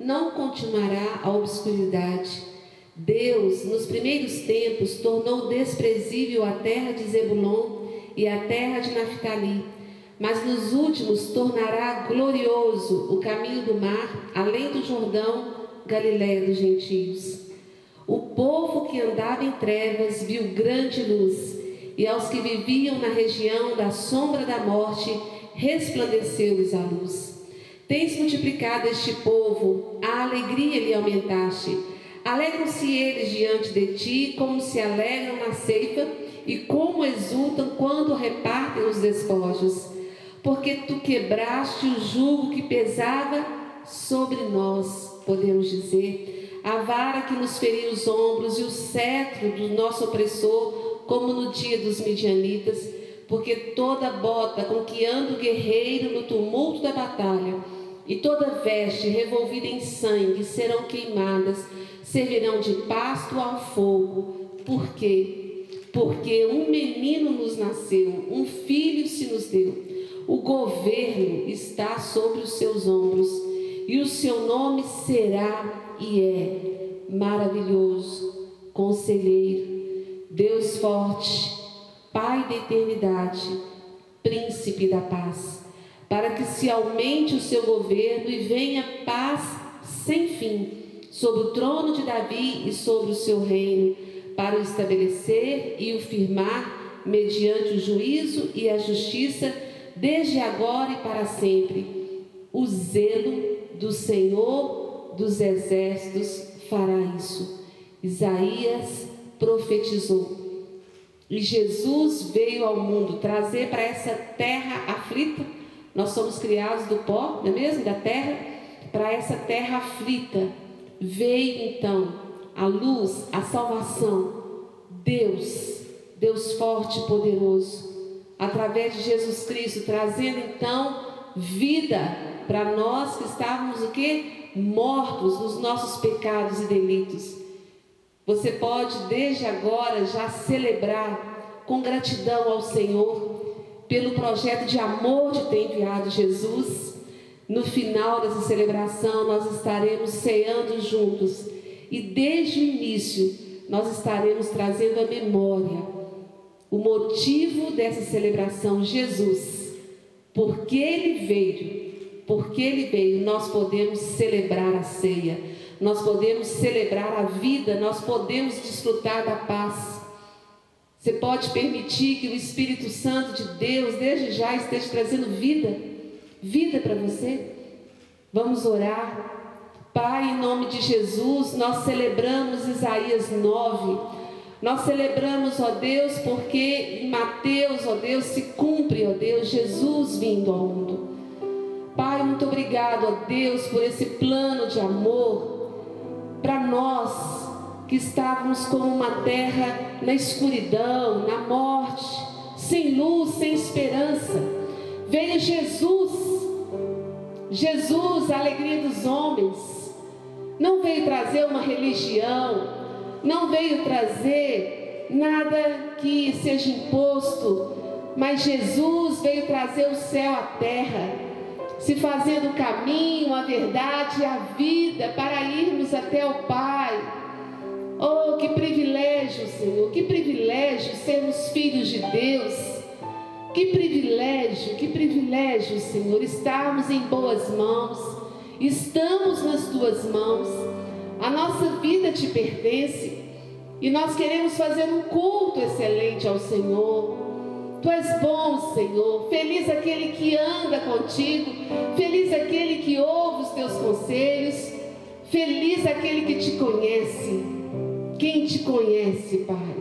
não continuará a obscuridade. Deus, nos primeiros tempos, tornou desprezível a terra de Zebulon e a terra de Naphtali mas nos últimos tornará glorioso o caminho do mar, além do Jordão, Galiléia dos gentios. O povo que andava em trevas viu grande luz, e aos que viviam na região da sombra da morte, resplandeceu-lhes a luz. Tens multiplicado este povo, a alegria lhe aumentaste. Alegram-se eles diante de ti, como se alegram na ceifa, e como exultam quando repartem os despojos. Porque tu quebraste o jugo que pesava sobre nós, podemos dizer, a vara que nos feria os ombros e o cetro do nosso opressor, como no dia dos midianitas, porque toda bota com que anda o guerreiro no tumulto da batalha, e toda veste revolvida em sangue serão queimadas, servirão de pasto ao fogo. Por quê? Porque um menino nos nasceu, um filho se nos deu o governo está sobre os seus ombros e o seu nome será e é maravilhoso, conselheiro, Deus forte, Pai da eternidade, príncipe da paz, para que se aumente o seu governo e venha paz sem fim sobre o trono de Davi e sobre o seu reino, para o estabelecer e o firmar mediante o juízo e a justiça desde agora e para sempre. O zelo do Senhor dos exércitos fará isso. Isaías profetizou. E Jesus veio ao mundo trazer para essa terra aflita. Nós somos criados do pó, não é mesmo? Da terra, para essa terra aflita. Veio então a luz, a salvação. Deus, Deus forte e poderoso através de Jesus Cristo, trazendo então vida para nós que estávamos o que? Mortos nos nossos pecados e delitos. Você pode desde agora já celebrar com gratidão ao Senhor pelo projeto de amor de ter enviado Jesus. No final dessa celebração, nós estaremos ceando juntos e desde o início nós estaremos trazendo a memória o motivo dessa celebração, Jesus, porque ele veio, porque ele veio, nós podemos celebrar a ceia, nós podemos celebrar a vida, nós podemos desfrutar da paz. Você pode permitir que o Espírito Santo de Deus, desde já, esteja trazendo vida, vida para você? Vamos orar. Pai, em nome de Jesus, nós celebramos Isaías 9 nós celebramos, ó Deus, porque em Mateus, ó Deus, se cumpre, ó Deus, Jesus vindo ao mundo. Pai, muito obrigado, ó Deus, por esse plano de amor para nós que estávamos como uma terra na escuridão, na morte, sem luz, sem esperança. Veio Jesus, Jesus, a alegria dos homens. Não veio trazer uma religião, não veio trazer nada que seja imposto, mas Jesus veio trazer o céu à terra, se fazendo o caminho, a verdade e a vida para irmos até o Pai. Oh, que privilégio, Senhor, que privilégio sermos filhos de Deus. Que privilégio, que privilégio, Senhor, estarmos em boas mãos. Estamos nas tuas mãos. A nossa vida te pertence e nós queremos fazer um culto excelente ao Senhor. Tu és bom, Senhor. Feliz aquele que anda contigo. Feliz aquele que ouve os teus conselhos. Feliz aquele que te conhece. Quem te conhece, Pai,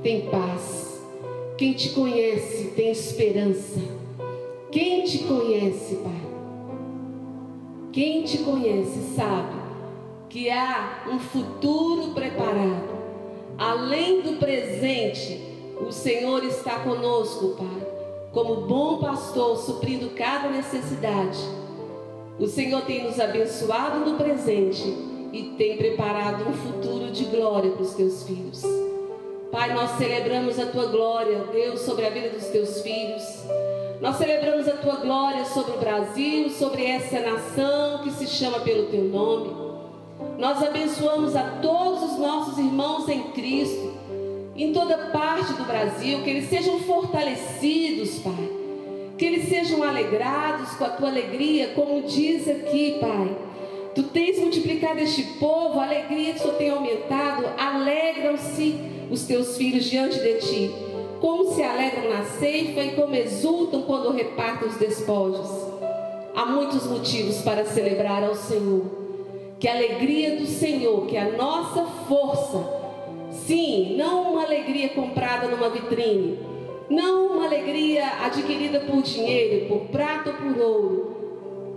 tem paz. Quem te conhece tem esperança. Quem te conhece, Pai, quem te conhece sabe que há um futuro preparado. Além do presente, o Senhor está conosco, Pai, como bom pastor, suprindo cada necessidade. O Senhor tem nos abençoado no presente e tem preparado um futuro de glória para os teus filhos. Pai, nós celebramos a tua glória, Deus, sobre a vida dos teus filhos. Nós celebramos a tua glória sobre o Brasil, sobre essa nação que se chama pelo teu nome. Nós abençoamos a todos os nossos irmãos em Cristo, em toda parte do Brasil, que eles sejam fortalecidos, Pai. Que eles sejam alegrados com a tua alegria, como diz aqui, Pai. Tu tens multiplicado este povo, a alegria Senhor tem aumentado. Alegram-se os teus filhos diante de ti, como se alegram na ceifa e como exultam quando repartem os despojos. Há muitos motivos para celebrar ao Senhor que a alegria do Senhor, que a nossa força, sim, não uma alegria comprada numa vitrine, não uma alegria adquirida por dinheiro, por prata ou por ouro,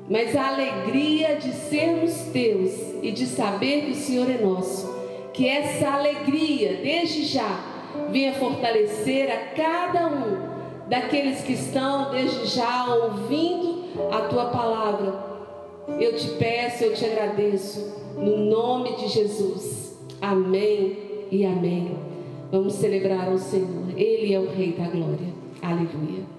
mas a alegria de sermos teus e de saber que o Senhor é nosso. Que essa alegria, desde já, venha fortalecer a cada um daqueles que estão desde já ouvindo a tua palavra eu te peço, eu te agradeço, no nome de Jesus. Amém e amém. Vamos celebrar ao Senhor. Ele é o Rei da Glória. Aleluia.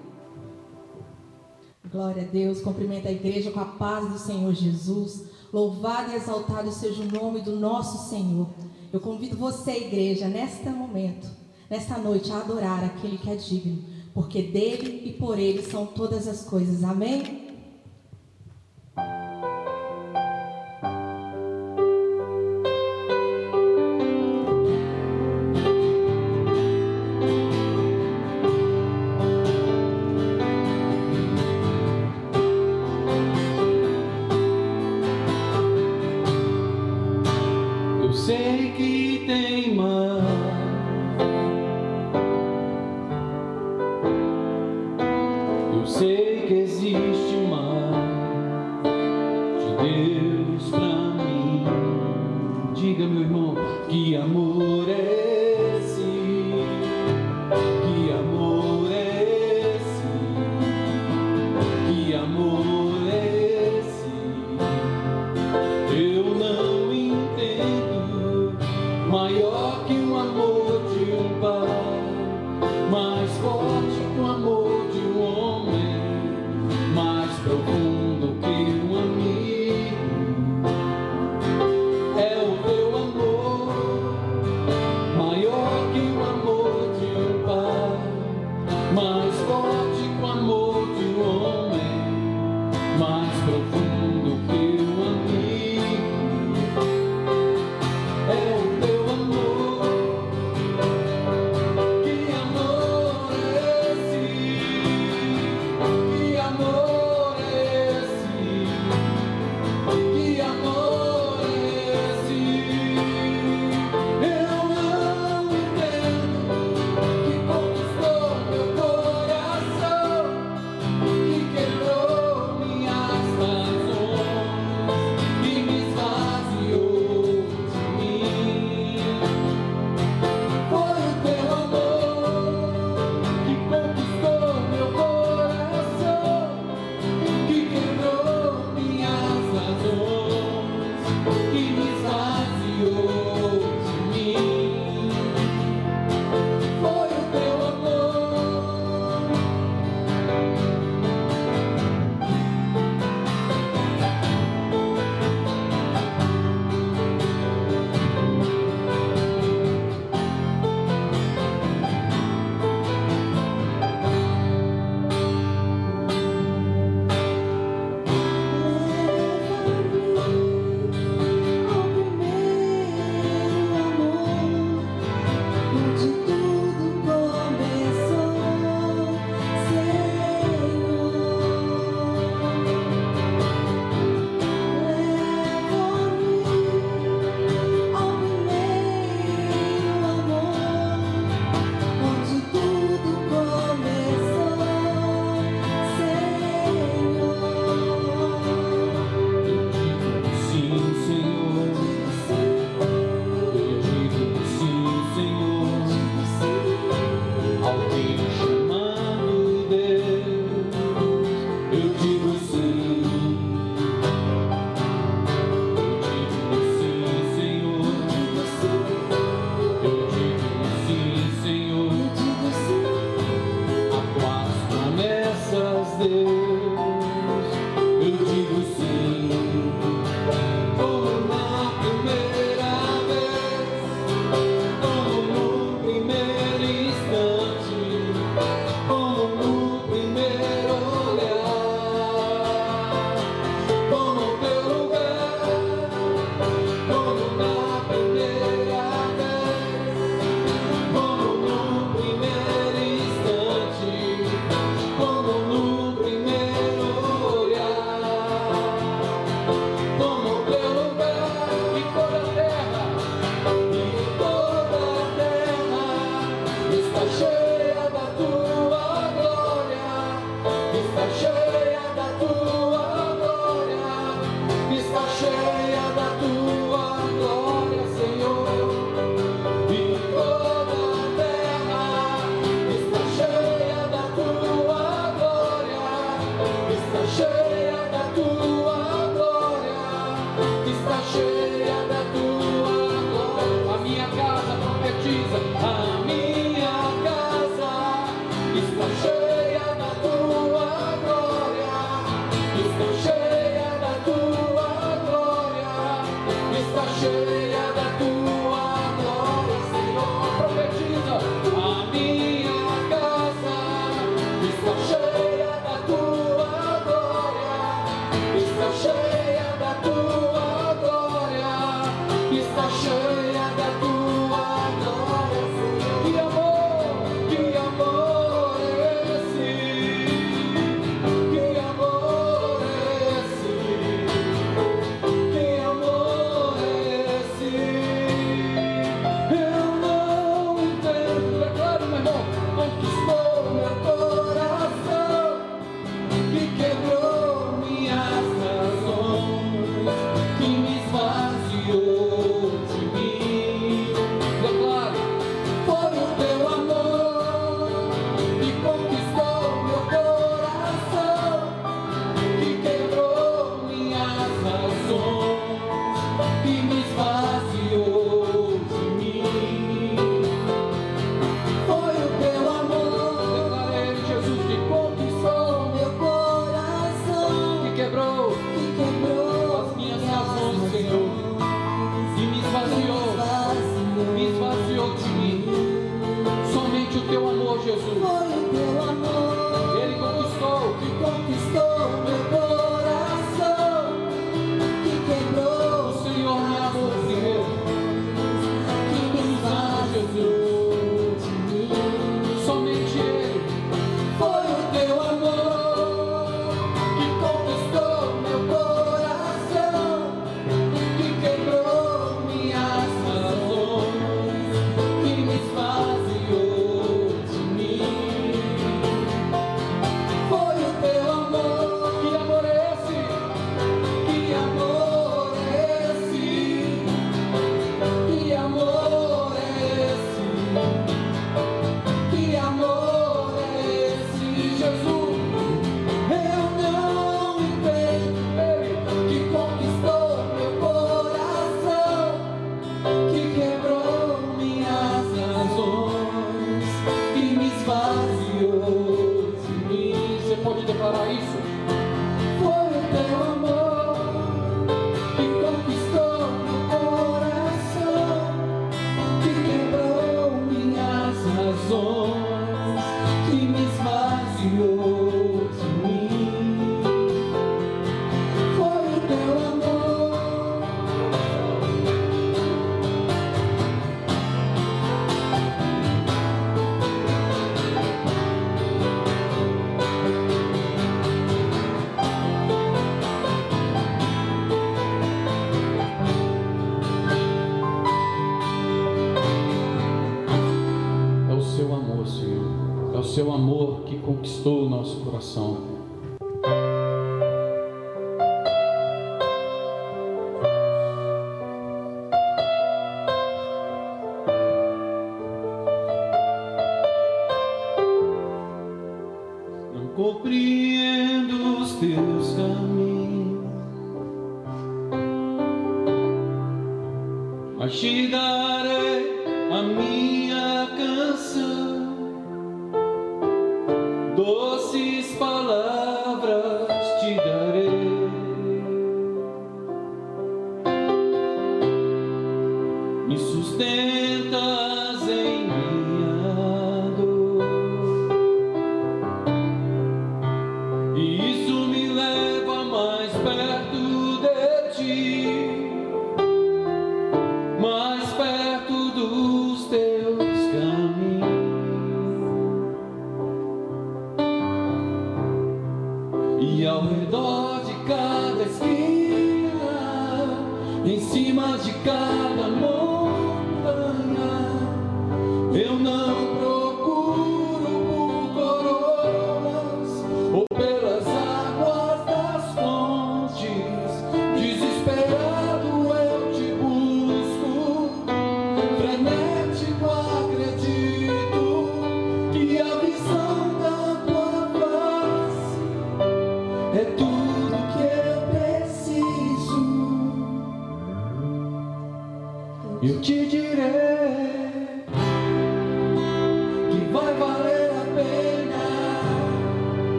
Glória a Deus. Cumprimenta a igreja com a paz do Senhor Jesus. Louvado e exaltado seja o nome do nosso Senhor. Eu convido você, igreja, nesta momento, nesta noite, a adorar aquele que é digno, porque dele e por ele são todas as coisas. Amém?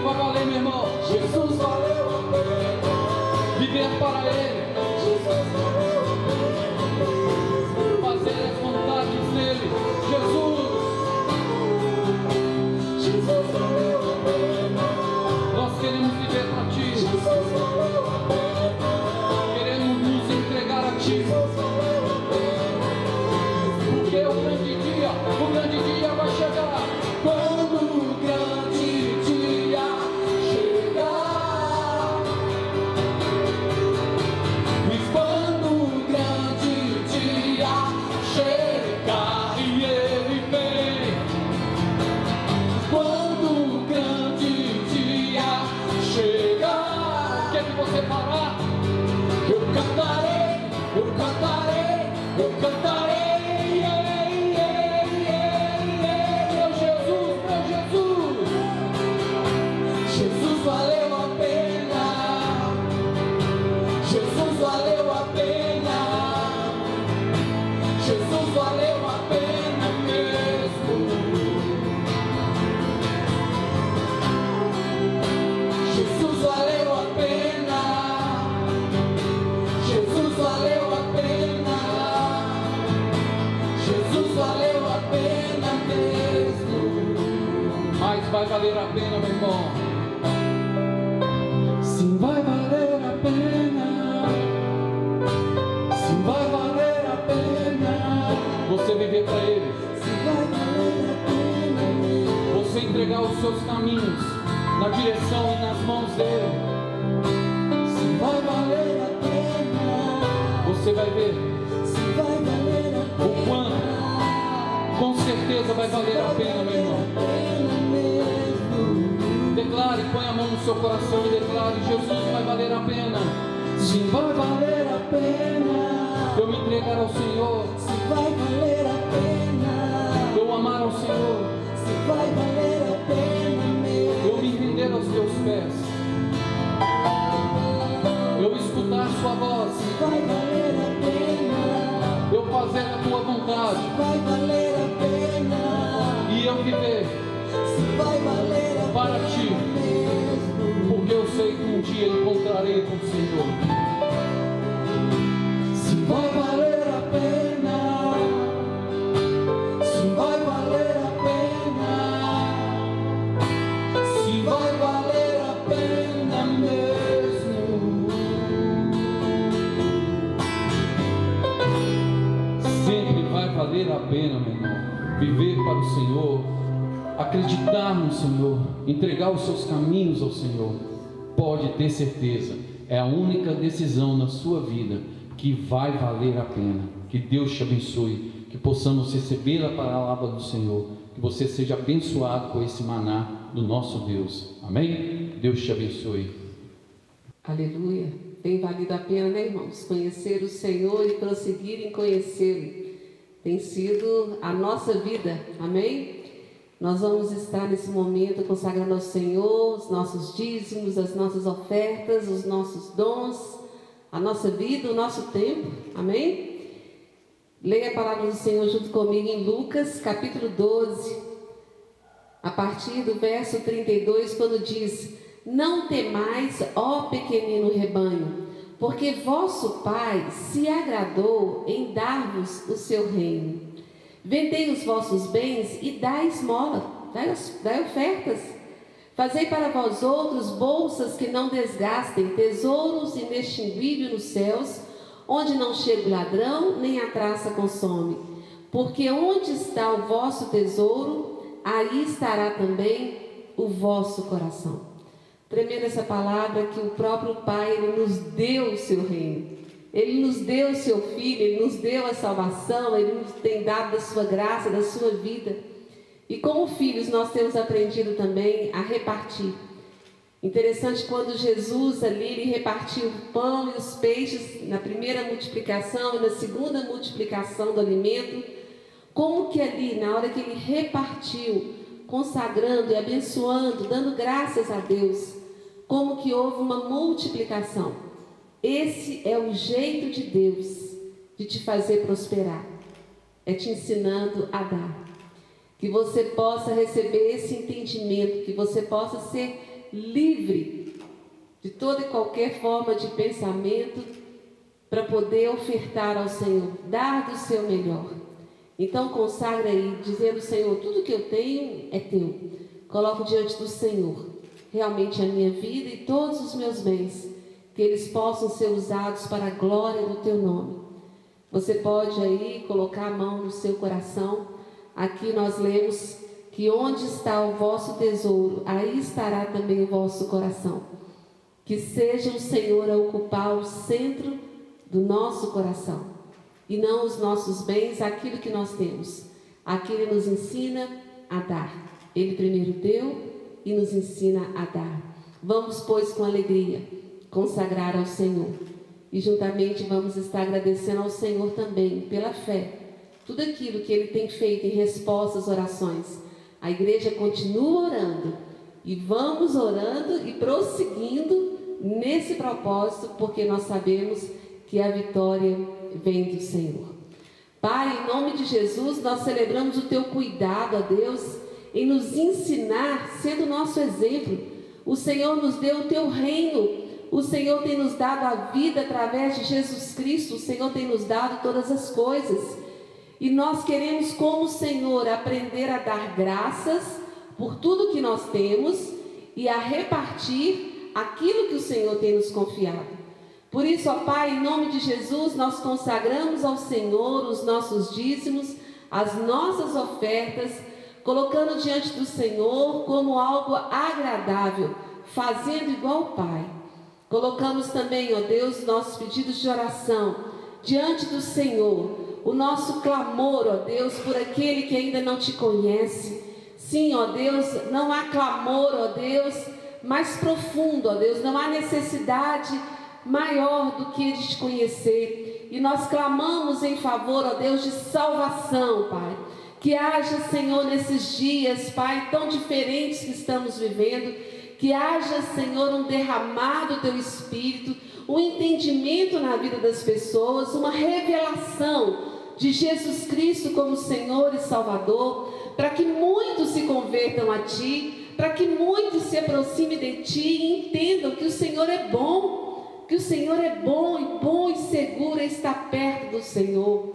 para ele, meu irmão. Jesus valeu entregar os seus caminhos na direção e nas mãos dele. Se vai valer a pena, você vai ver. Se vai valer a pena, o quanto, com certeza vai valer a pena, meu irmão. Declare, põe a mão no seu coração e declare: Jesus vai valer a pena. Se vai valer a pena, eu me entregar ao Senhor. Se vai valer a pena, eu amar ao Senhor. Se vai valer Sua voz, vai valer a pena, eu fazer a Tua vontade. Vai valer a pena, e eu viver, se vai valer a Para pena ti. mesmo, porque eu sei que um dia encontrarei com o Senhor. Acreditar no Senhor, entregar os seus caminhos ao Senhor. Pode ter certeza, é a única decisão na sua vida que vai valer a pena. Que Deus te abençoe, que possamos receber a palavra do Senhor, que você seja abençoado com esse maná do nosso Deus. Amém? Deus te abençoe. Aleluia. Tem valido a pena, né, irmãos? Conhecer o Senhor e prosseguir em conhecê-lo. Tem sido a nossa vida. Amém? Nós vamos estar nesse momento consagrando ao Senhor os nossos dízimos, as nossas ofertas, os nossos dons, a nossa vida, o nosso tempo. Amém? Leia a palavra do Senhor junto comigo em Lucas, capítulo 12, a partir do verso 32, quando diz: Não temais, ó pequenino rebanho, porque vosso Pai se agradou em dar-vos o seu reino. Vendei os vossos bens e dai esmola, dai, dai ofertas. Fazei para vós outros bolsas que não desgastem, tesouros inextinguíveis nos céus, onde não chega o ladrão, nem a traça consome. Porque onde está o vosso tesouro, aí estará também o vosso coração. Tremenda essa palavra que o próprio Pai nos deu o seu reino. Ele nos deu o seu filho, ele nos deu a salvação, ele nos tem dado da sua graça, da sua vida. E como filhos nós temos aprendido também a repartir. Interessante quando Jesus ali repartiu o pão e os peixes na primeira multiplicação e na segunda multiplicação do alimento, como que ali, na hora que ele repartiu, consagrando e abençoando, dando graças a Deus, como que houve uma multiplicação. Esse é o jeito de Deus de te fazer prosperar. É te ensinando a dar. Que você possa receber esse entendimento, que você possa ser livre de toda e qualquer forma de pensamento para poder ofertar ao Senhor, dar do seu melhor. Então consagra aí, dizendo, Senhor, tudo que eu tenho é teu. Coloco diante do Senhor realmente a minha vida e todos os meus bens, que eles possam ser usados para a glória do teu nome. Você pode aí colocar a mão no seu coração. Aqui nós lemos que onde está o vosso tesouro, aí estará também o vosso coração. Que seja o Senhor a ocupar o centro do nosso coração e não os nossos bens, aquilo que nós temos. Aqui ele nos ensina a dar. Ele primeiro deu e nos ensina a dar. Vamos, pois, com alegria consagrar ao Senhor. E juntamente vamos estar agradecendo ao Senhor também pela fé. Tudo aquilo que ele tem feito em resposta às orações. A igreja continua orando e vamos orando e prosseguindo nesse propósito, porque nós sabemos que a vitória vem do Senhor. Pai, em nome de Jesus, nós celebramos o teu cuidado, ó Deus, em nos ensinar, sendo nosso exemplo. O Senhor nos deu o teu reino. O Senhor tem nos dado a vida através de Jesus Cristo. O Senhor tem nos dado todas as coisas. E nós queremos, como Senhor, aprender a dar graças por tudo que nós temos e a repartir aquilo que o Senhor tem nos confiado. Por isso, ó Pai, em nome de Jesus, nós consagramos ao Senhor os nossos dízimos, as nossas ofertas, colocando diante do Senhor como algo agradável, fazendo igual ao Pai. Colocamos também, ó Deus, nossos pedidos de oração diante do Senhor, o nosso clamor, ó Deus, por aquele que ainda não te conhece. Sim, ó Deus, não há clamor, ó Deus, mais profundo, ó Deus, não há necessidade maior do que de te conhecer. E nós clamamos em favor, ó Deus, de salvação, Pai. Que haja, Senhor, nesses dias, Pai, tão diferentes que estamos vivendo, Que haja, Senhor, um derramar do teu espírito, um entendimento na vida das pessoas, uma revelação de Jesus Cristo como Senhor e Salvador, para que muitos se convertam a Ti, para que muitos se aproximem de Ti e entendam que o Senhor é bom, que o Senhor é bom e bom e seguro é estar perto do Senhor.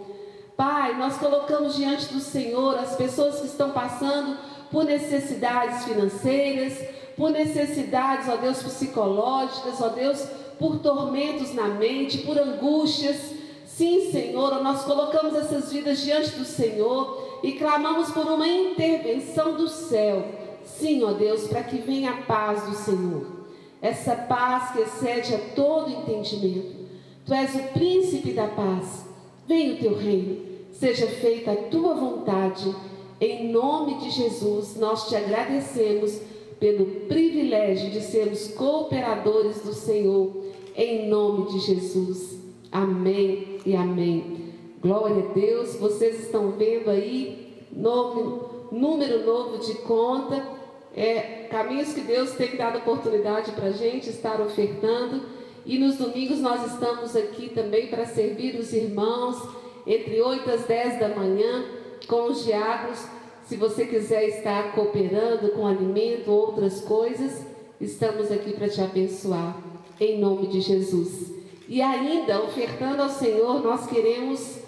Pai, nós colocamos diante do Senhor as pessoas que estão passando por necessidades financeiras, por necessidades, ó Deus, psicológicas, ó Deus, por tormentos na mente, por angústias. Sim, Senhor, nós colocamos essas vidas diante do Senhor e clamamos por uma intervenção do céu. Sim, ó Deus, para que venha a paz do Senhor. Essa paz que excede a todo entendimento. Tu és o príncipe da paz. Venha o teu reino. Seja feita a tua vontade. Em nome de Jesus, nós te agradecemos pelo privilégio de sermos cooperadores do Senhor. Em nome de Jesus. Amém e amém. Glória a Deus. Vocês estão vendo aí nome, número novo de conta. É, caminhos que Deus tem dado oportunidade para a gente estar ofertando. E nos domingos nós estamos aqui também para servir os irmãos, entre 8 às 10 da manhã, com os diáconos. Se você quiser estar cooperando com alimento ou outras coisas, estamos aqui para te abençoar, em nome de Jesus. E ainda, ofertando ao Senhor, nós queremos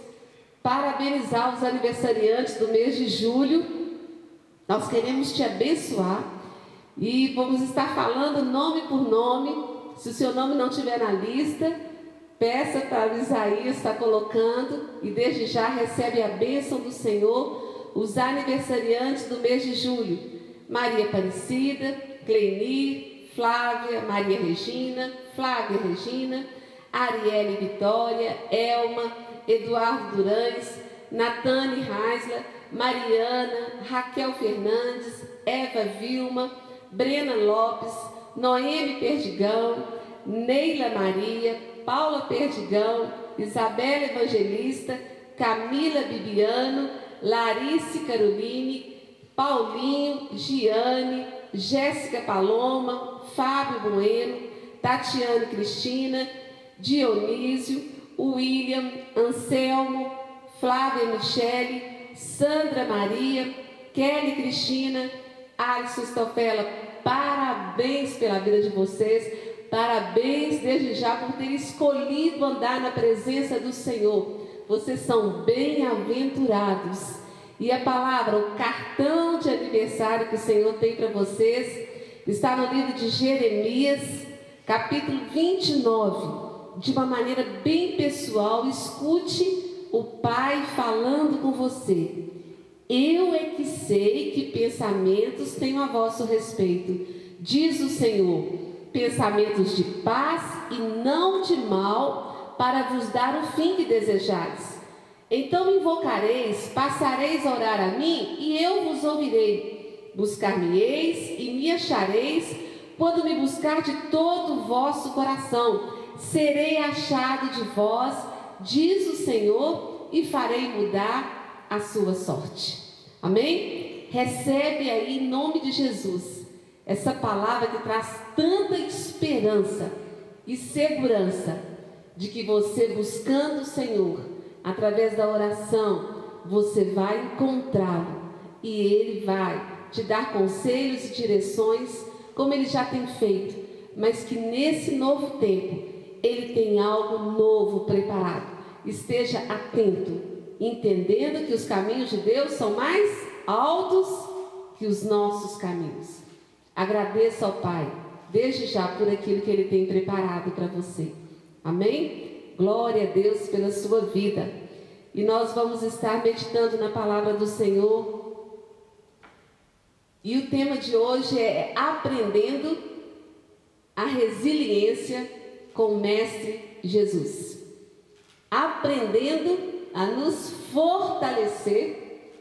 parabenizar os aniversariantes do mês de julho. Nós queremos te abençoar e vamos estar falando nome por nome. Se o seu nome não estiver na lista, peça para Isaías estar colocando e desde já recebe a bênção do Senhor os aniversariantes do mês de julho. Maria Aparecida, Cleni, Flávia, Maria Regina, Flávia Regina, Arielle Vitória, Elma, Eduardo Durães, Natane Reisler, Mariana, Raquel Fernandes, Eva Vilma, Brena Lopes, Noemi Perdigão, Neila Maria, Paula Perdigão, Isabela Evangelista, Camila Bibiano, Larice Caroline, Paulinho, Giane, Jéssica Paloma, Fábio Bueno, Tatiane Cristina, Dionísio, William, Anselmo, Flávia Michele, Sandra Maria, Kelly Cristina, Alisson Stofela, parabéns pela vida de vocês, parabéns desde já por ter escolhido andar na presença do Senhor. Vocês são bem-aventurados. E a palavra, o cartão de aniversário que o Senhor tem para vocês, está no livro de Jeremias, capítulo 29 de uma maneira bem pessoal, escute o Pai falando com você. Eu é que sei que pensamentos tenho a vosso respeito, diz o Senhor, pensamentos de paz e não de mal, para vos dar o fim que desejares. Então me invocareis, passareis a orar a mim, e eu vos ouvirei. Buscar-me-eis e me achareis, quando me buscar de todo o vosso coração serei achado de vós, diz o Senhor, e farei mudar a sua sorte. Amém? Recebe aí em nome de Jesus essa palavra que traz tanta esperança e segurança de que você buscando o Senhor, através da oração, você vai encontrá-lo e ele vai te dar conselhos e direções, como ele já tem feito, mas que nesse novo tempo ele tem algo novo preparado. Esteja atento, entendendo que os caminhos de Deus são mais altos que os nossos caminhos. Agradeça ao Pai, desde já, por aquilo que Ele tem preparado para você. Amém? Glória a Deus pela sua vida. E nós vamos estar meditando na palavra do Senhor. E o tema de hoje é aprendendo a resiliência com o Mestre Jesus, aprendendo a nos fortalecer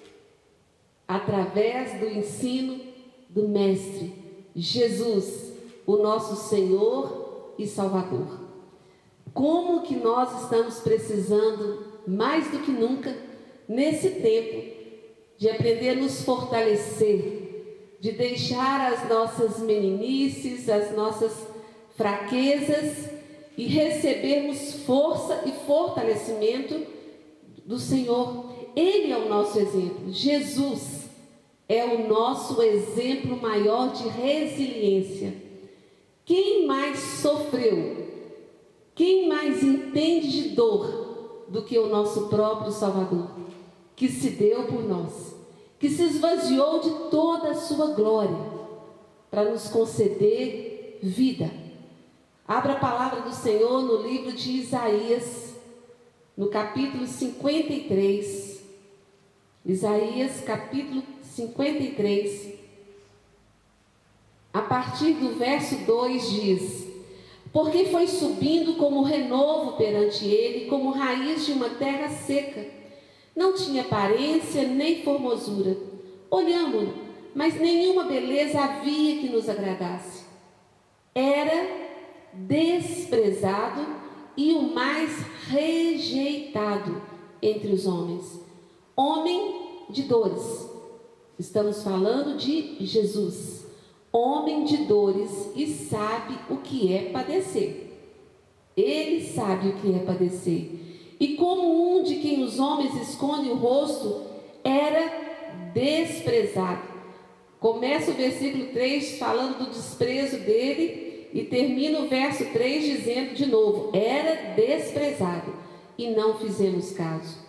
através do ensino do Mestre Jesus, o nosso Senhor e Salvador. Como que nós estamos precisando mais do que nunca nesse tempo de aprender a nos fortalecer de deixar as nossas meninices, as nossas fraquezas e recebermos força e fortalecimento do Senhor. Ele é o nosso exemplo. Jesus é o nosso exemplo maior de resiliência. Quem mais sofreu? Quem mais entende de dor do que o nosso próprio Salvador, que se deu por nós, que se esvaziou de toda a sua glória para nos conceder vida? Abra a palavra do Senhor no livro de Isaías, no capítulo 53. Isaías, capítulo 53. A partir do verso 2 diz: Porque foi subindo como renovo perante ele, como raiz de uma terra seca. Não tinha aparência nem formosura. Olhamos-no, mas nenhuma beleza havia que nos agradasse. Era desprezado e o mais rejeitado entre os homens. Homem de dores. Estamos falando de Jesus. Homem de dores e sabe o que é padecer. Ele sabe o que é padecer. E como um de quem os homens escondem o rosto, era desprezado. Começa o versículo 3 falando do desprezo dele e termina o verso 3 dizendo de novo: era desprezado e não fizemos caso.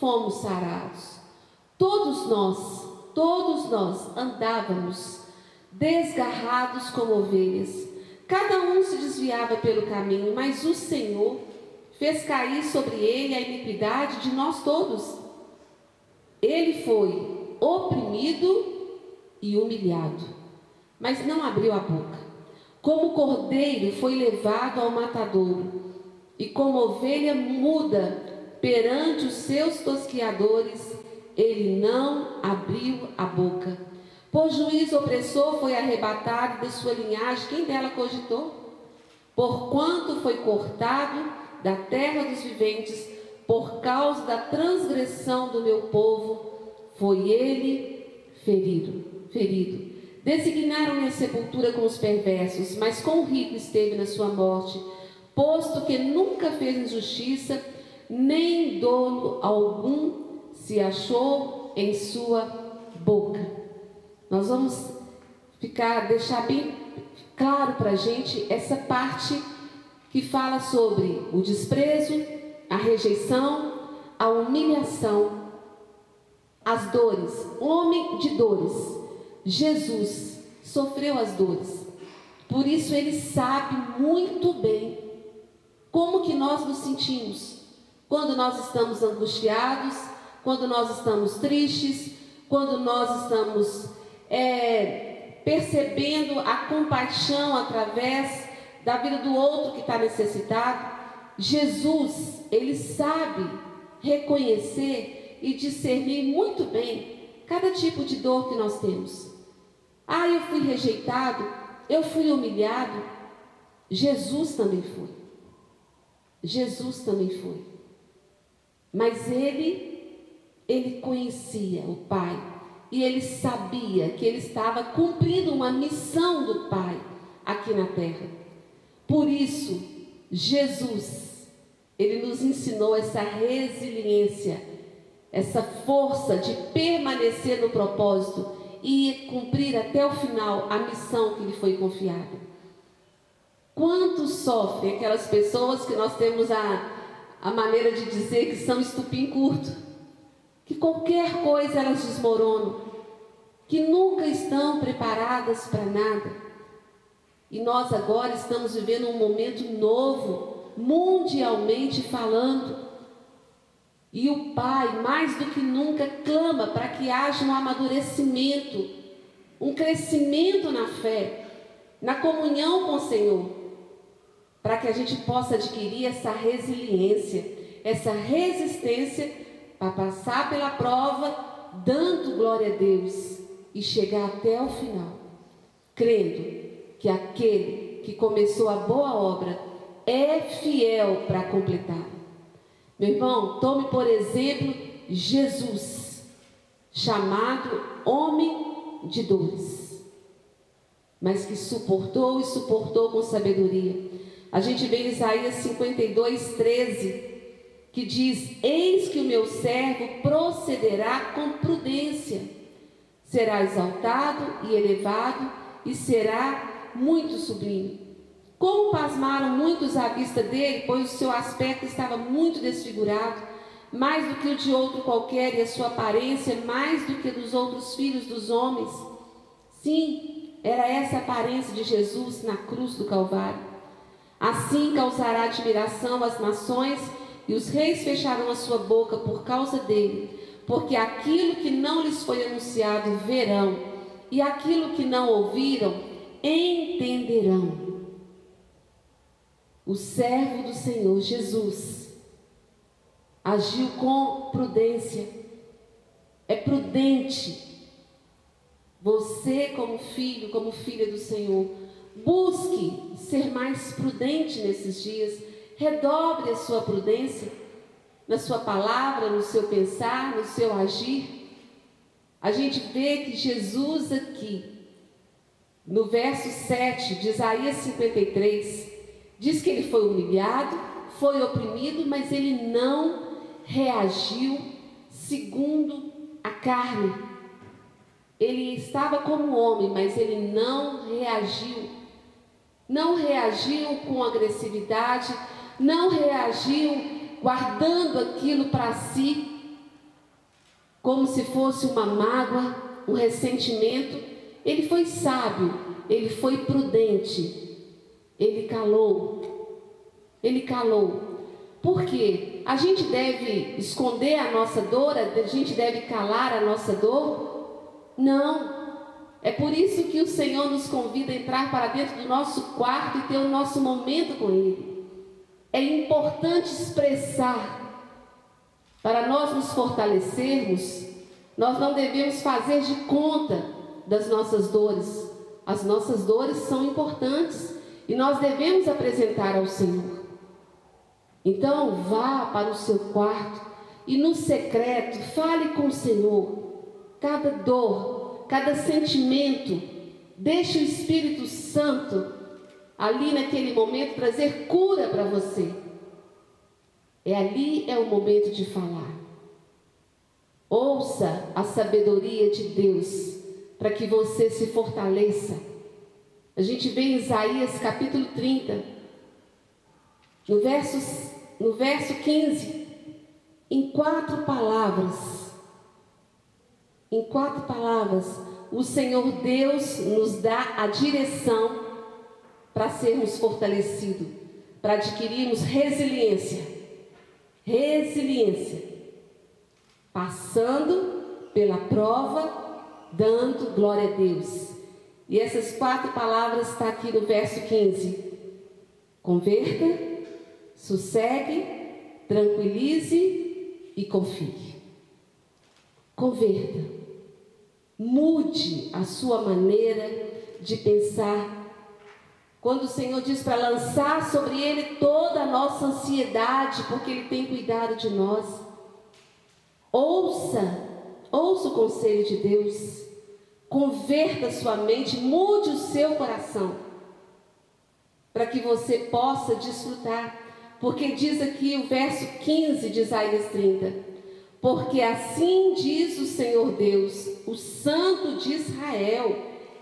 fomos sarados. Todos nós, todos nós andávamos desgarrados como ovelhas. Cada um se desviava pelo caminho, mas o Senhor fez cair sobre ele a iniquidade de nós todos. Ele foi oprimido e humilhado, mas não abriu a boca. Como cordeiro foi levado ao matadouro, e como ovelha muda perante os seus tosquiadores, ele não abriu a boca. Por juiz opressor foi arrebatado de sua linhagem, quem dela cogitou? Porquanto foi cortado da terra dos viventes, por causa da transgressão do meu povo, foi ele ferido, ferido. Designaram-lhe a sepultura com os perversos, mas com o rico esteve na sua morte, posto que nunca fez injustiça, nem dolo algum se achou em sua boca. Nós vamos ficar, deixar bem claro para a gente essa parte que fala sobre o desprezo, a rejeição, a humilhação, as dores, homem de dores. Jesus sofreu as dores. Por isso ele sabe muito bem como que nós nos sentimos quando nós estamos angustiados, quando nós estamos tristes, quando nós estamos é, percebendo a compaixão através da vida do outro que está necessitado. Jesus, ele sabe reconhecer e discernir muito bem cada tipo de dor que nós temos. Ah, eu fui rejeitado, eu fui humilhado. Jesus também foi. Jesus também foi. Mas ele, ele conhecia o Pai e ele sabia que ele estava cumprindo uma missão do Pai aqui na terra. Por isso, Jesus, ele nos ensinou essa resiliência, essa força de permanecer no propósito e cumprir até o final a missão que lhe foi confiada. Quanto sofrem aquelas pessoas que nós temos a, a maneira de dizer que são estupim curto, que qualquer coisa elas desmoronam, que nunca estão preparadas para nada. E nós agora estamos vivendo um momento novo, mundialmente falando. E o Pai, mais do que nunca, clama para que haja um amadurecimento um crescimento na fé, na comunhão com o Senhor, para que a gente possa adquirir essa resiliência, essa resistência para passar pela prova, dando glória a Deus e chegar até o final, crendo que aquele que começou a boa obra é fiel para completar. Meu irmão, tome por exemplo Jesus, chamado homem de dores, mas que suportou e suportou com sabedoria. A gente vê em Isaías 52, 13, que diz: Eis que o meu servo procederá com prudência, será exaltado e elevado, e será muito sublime. Como pasmaram muitos à vista dele, pois o seu aspecto estava muito desfigurado, mais do que o de outro qualquer, e a sua aparência mais do que dos outros filhos dos homens. Sim, era essa a aparência de Jesus na cruz do Calvário. Assim causará admiração às nações, e os reis fecharão a sua boca por causa dele, porque aquilo que não lhes foi anunciado verão, e aquilo que não ouviram entenderão o servo do Senhor Jesus agiu com prudência. É prudente. Você, como filho, como filha do Senhor, busque ser mais prudente nesses dias. Redobre a sua prudência na sua palavra, no seu pensar, no seu agir. A gente vê que Jesus aqui, no verso 7 de Isaías 53, Diz que ele foi humilhado, foi oprimido, mas ele não reagiu segundo a carne. Ele estava como homem, mas ele não reagiu. Não reagiu com agressividade, não reagiu guardando aquilo para si, como se fosse uma mágoa, um ressentimento. Ele foi sábio, ele foi prudente, ele calou. Ele calou. Por quê? A gente deve esconder a nossa dor, a gente deve calar a nossa dor? Não. É por isso que o Senhor nos convida a entrar para dentro do nosso quarto e ter o nosso momento com Ele. É importante expressar. Para nós nos fortalecermos, nós não devemos fazer de conta das nossas dores. As nossas dores são importantes, e nós devemos apresentar ao Senhor. Então, vá para o seu quarto e no secreto fale com o Senhor. Cada dor, cada sentimento, deixe o Espírito Santo ali naquele momento trazer cura para você. É ali é o momento de falar. Ouça a sabedoria de Deus para que você se fortaleça a gente vê em Isaías capítulo 30, no verso, no verso 15, em quatro palavras. Em quatro palavras, o Senhor Deus nos dá a direção para sermos fortalecidos, para adquirirmos resiliência. Resiliência. Passando pela prova, dando glória a Deus. E essas quatro palavras estão tá aqui no verso 15. Converta, sossegue, tranquilize e confie. Converta. Mude a sua maneira de pensar. Quando o Senhor diz para lançar sobre Ele toda a nossa ansiedade, porque Ele tem cuidado de nós. Ouça, ouça o conselho de Deus. Converta sua mente, mude o seu coração, para que você possa desfrutar. Porque diz aqui o verso 15 de Isaías 30: Porque assim diz o Senhor Deus, o Santo de Israel,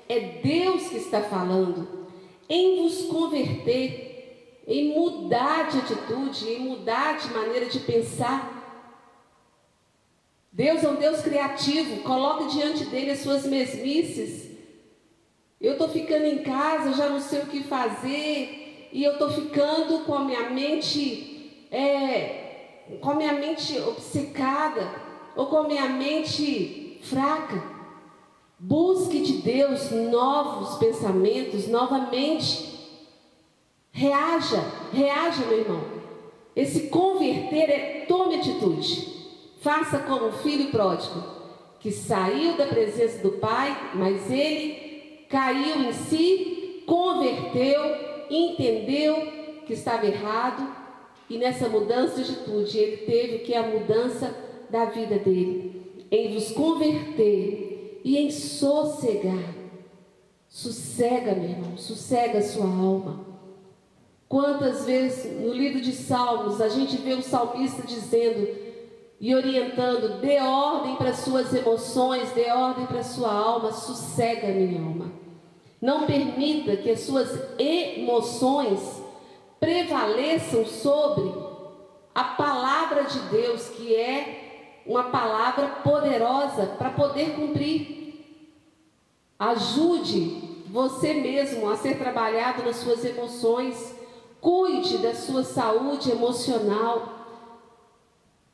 é Deus que está falando, em vos converter, em mudar de atitude, em mudar de maneira de pensar Deus é um Deus criativo, coloque diante dele as suas mesmices. Eu estou ficando em casa, já não sei o que fazer, e eu estou ficando com a minha mente, é, com a minha mente obcecada, ou com a minha mente fraca. Busque de Deus novos pensamentos, novamente. Reaja, reaja, meu irmão. Esse converter é tome atitude. Faça como o filho pródigo, que saiu da presença do pai, mas ele caiu em si, converteu, entendeu que estava errado, e nessa mudança de atitude ele teve que a mudança da vida dele, em vos converter e em sossegar. Sossega, meu irmão, sossega a sua alma. Quantas vezes no livro de Salmos a gente vê o salmista dizendo e orientando: dê ordem para suas emoções, dê ordem para sua alma, sossega minha alma. Não permita que as suas emoções prevaleçam sobre a palavra de Deus, que é uma palavra poderosa para poder cumprir. Ajude você mesmo a ser trabalhado nas suas emoções Cuide da sua saúde emocional,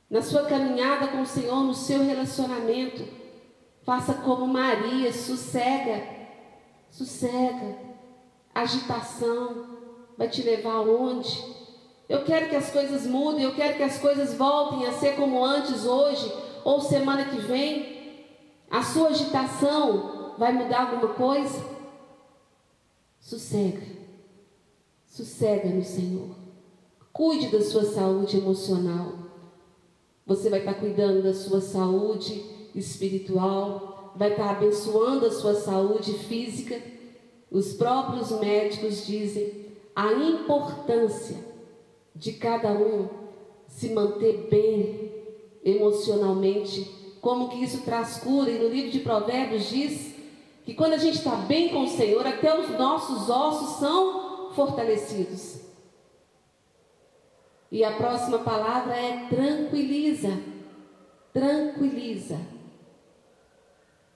na sua caminhada com o Senhor, no seu relacionamento. Faça como Maria, sossega, sossega. Agitação vai te levar aonde? Eu quero que as coisas mudem, eu quero que as coisas voltem a ser como antes hoje ou semana que vem. A sua agitação vai mudar alguma coisa? Sossega. Sossega no Senhor. Cuide da sua saúde emocional. Você vai estar cuidando da sua saúde espiritual, vai estar abençoando a sua saúde física. Os próprios médicos dizem a importância de cada um se manter bem emocionalmente, como que isso traz cura. E no livro de Provérbios diz que quando a gente está bem com o Senhor, até os nossos ossos são fortalecidos. E a próxima palavra é tranquiliza. Tranquiliza.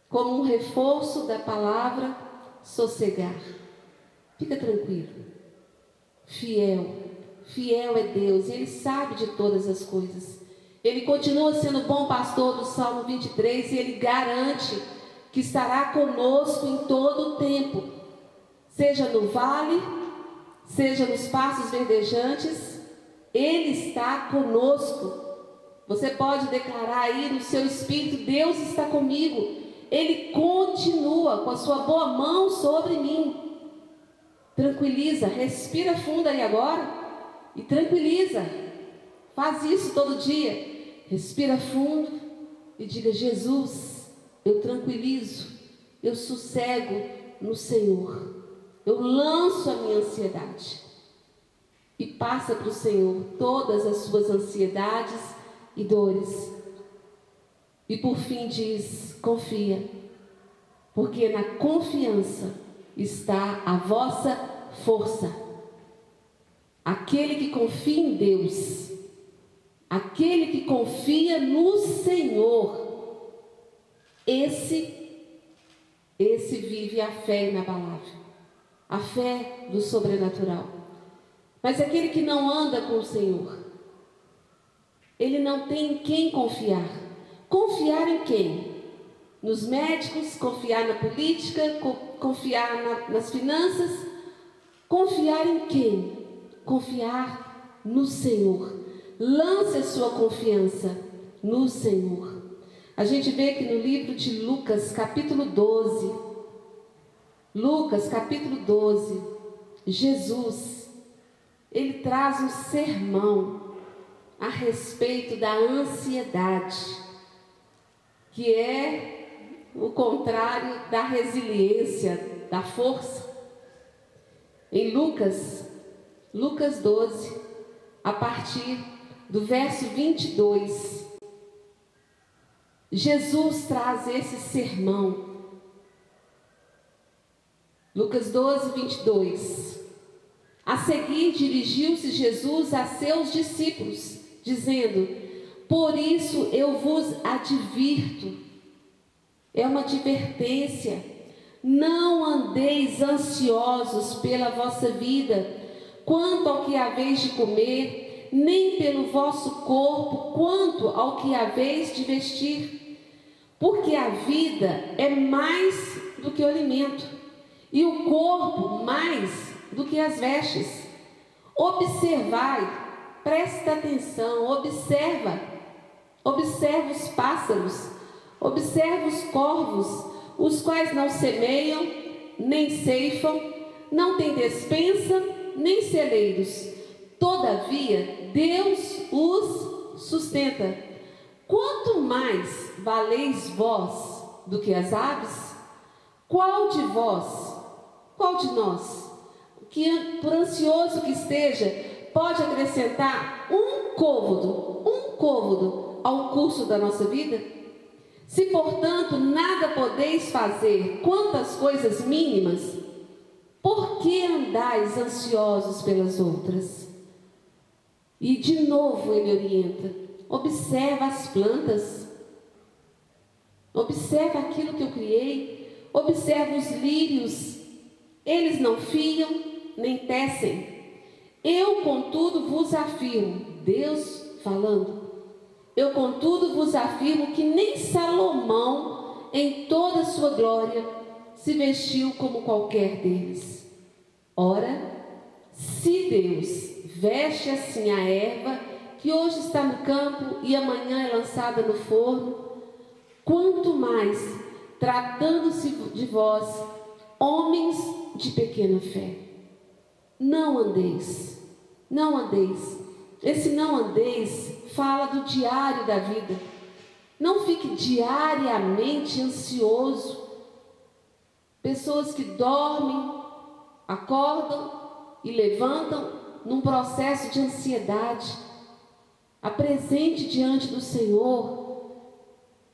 Como um reforço da palavra sossegar. Fica tranquilo. Fiel. Fiel é Deus, Ele sabe de todas as coisas. Ele continua sendo bom pastor do Salmo 23 e Ele garante que estará conosco em todo o tempo, seja no vale, seja nos passos verdejantes, Ele está conosco. Você pode declarar aí no seu espírito: Deus está comigo. Ele continua com a sua boa mão sobre mim. Tranquiliza, respira fundo aí agora e tranquiliza. Faz isso todo dia. Respira fundo e diga: Jesus, eu tranquilizo, eu sossego no Senhor. Eu lanço a minha ansiedade e passa para o Senhor todas as suas ansiedades e dores. E por fim diz: confia, porque na confiança está a vossa força. Aquele que confia em Deus, aquele que confia no Senhor, esse, esse vive a fé inabalável a fé do sobrenatural. Mas aquele que não anda com o Senhor, ele não tem em quem confiar. Confiar em quem? Nos médicos, confiar na política, confiar na, nas finanças. Confiar em quem? Confiar no Senhor. Lance a sua confiança no Senhor. A gente vê que no livro de Lucas, capítulo 12, Lucas capítulo 12, Jesus, ele traz um sermão a respeito da ansiedade, que é o contrário da resiliência, da força. Em Lucas, Lucas 12, a partir do verso 22, Jesus traz esse sermão Lucas 12, 22. A seguir, dirigiu-se Jesus a seus discípulos, dizendo: Por isso eu vos advirto. É uma advertência. Não andeis ansiosos pela vossa vida, quanto ao que haveis de comer, nem pelo vosso corpo, quanto ao que haveis de vestir. Porque a vida é mais do que o alimento, e o corpo mais do que as vestes. Observai, presta atenção, observa, observa os pássaros, observa os corvos, os quais não semeiam, nem ceifam, não têm despensa, nem celeiros. Todavia, Deus os sustenta. Quanto mais valeis vós do que as aves? Qual de vós, qual de nós, que por ansioso que esteja, pode acrescentar um côvado, um côvado ao curso da nossa vida? Se, portanto, nada podeis fazer quantas coisas mínimas, por que andais ansiosos pelas outras? E de novo ele orienta: observa as plantas, observa aquilo que eu criei, observa os lírios, eles não fiam nem tecem. Eu, contudo, vos afirmo, Deus falando, eu, contudo, vos afirmo que nem Salomão, em toda a sua glória, se vestiu como qualquer deles. Ora, se Deus veste assim a erva, que hoje está no campo e amanhã é lançada no forno, quanto mais, tratando-se de vós, homens de pequena fé. Não andeis, não andeis. Esse não andeis fala do diário da vida. Não fique diariamente ansioso. Pessoas que dormem, acordam e levantam num processo de ansiedade. Apresente diante do Senhor.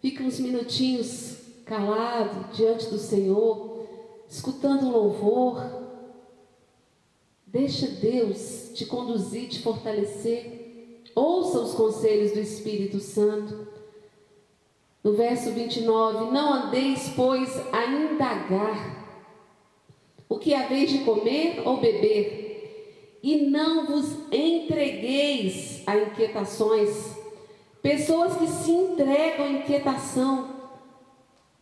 Fica uns minutinhos calado diante do Senhor, escutando um louvor. Deixa Deus te conduzir, te fortalecer. Ouça os conselhos do Espírito Santo. No verso 29, não andeis, pois, a indagar o que haveis de comer ou beber, e não vos entregueis a inquietações. Pessoas que se entregam à inquietação.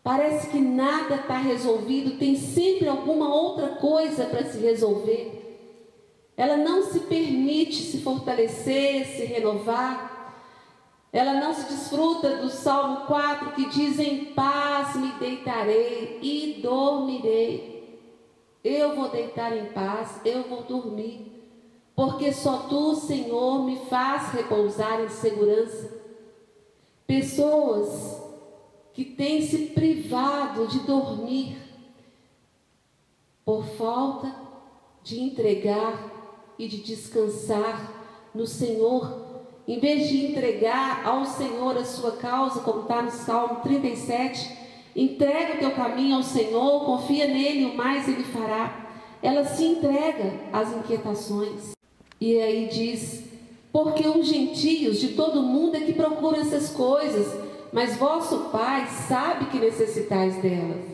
Parece que nada está resolvido, tem sempre alguma outra coisa para se resolver. Ela não se permite se fortalecer, se renovar. Ela não se desfruta do Salmo 4 que diz: Em paz me deitarei e dormirei. Eu vou deitar em paz, eu vou dormir, porque só tu, Senhor, me faz repousar em segurança. Pessoas que têm se privado de dormir por falta de entregar e de descansar no Senhor, em vez de entregar ao Senhor a sua causa, como está no Salmo 37, Entrega o teu caminho ao Senhor, confia nele, o mais ele fará. Ela se entrega às inquietações. E aí diz: Porque os gentios de todo mundo é que procuram essas coisas, mas vosso Pai sabe que necessitais delas.